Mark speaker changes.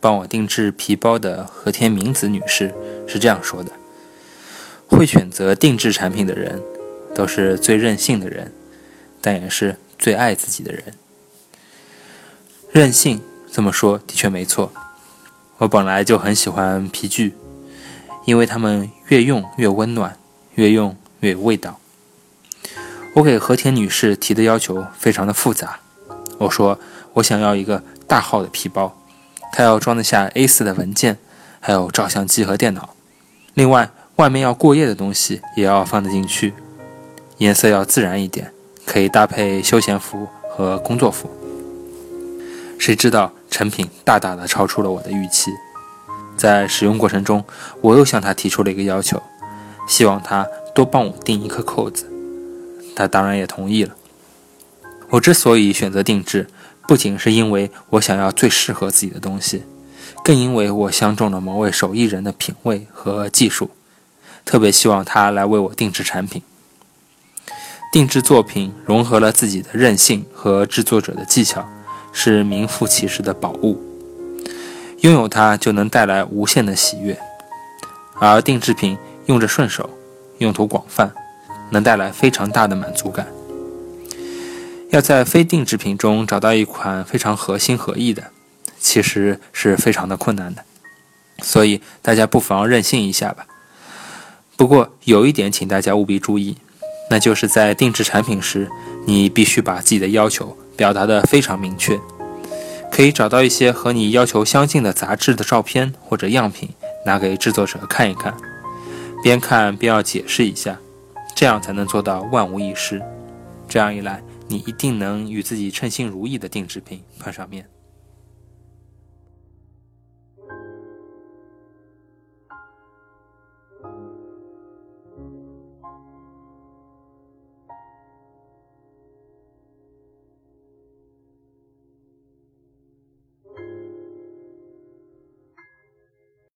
Speaker 1: 帮我定制皮包的和田明子女士是这样说的：“会选择定制产品的人，都是最任性的人，但也是最爱自己的人。任性这么说的确没错。我本来就很喜欢皮具，因为它们越用越温暖，越用越有味道。我给和田女士提的要求非常的复杂，我说我想要一个大号的皮包。”它要装得下 A4 的文件，还有照相机和电脑。另外，外面要过夜的东西也要放得进去。颜色要自然一点，可以搭配休闲服和工作服。谁知道成品大大的超出了我的预期。在使用过程中，我又向他提出了一个要求，希望他多帮我钉一颗扣子。他当然也同意了。我之所以选择定制。不仅是因为我想要最适合自己的东西，更因为我相中了某位手艺人的品味和技术，特别希望他来为我定制产品。定制作品融合了自己的韧性和制作者的技巧，是名副其实的宝物。拥有它就能带来无限的喜悦，而定制品用着顺手，用途广泛，能带来非常大的满足感。要在非定制品中找到一款非常合心合意的，其实是非常的困难的，所以大家不妨任性一下吧。不过有一点，请大家务必注意，那就是在定制产品时，你必须把自己的要求表达的非常明确。可以找到一些和你要求相近的杂志的照片或者样品，拿给制作者看一看，边看边要解释一下，这样才能做到万无一失。这样一来。你一定能与自己称心如意的定制品碰上面。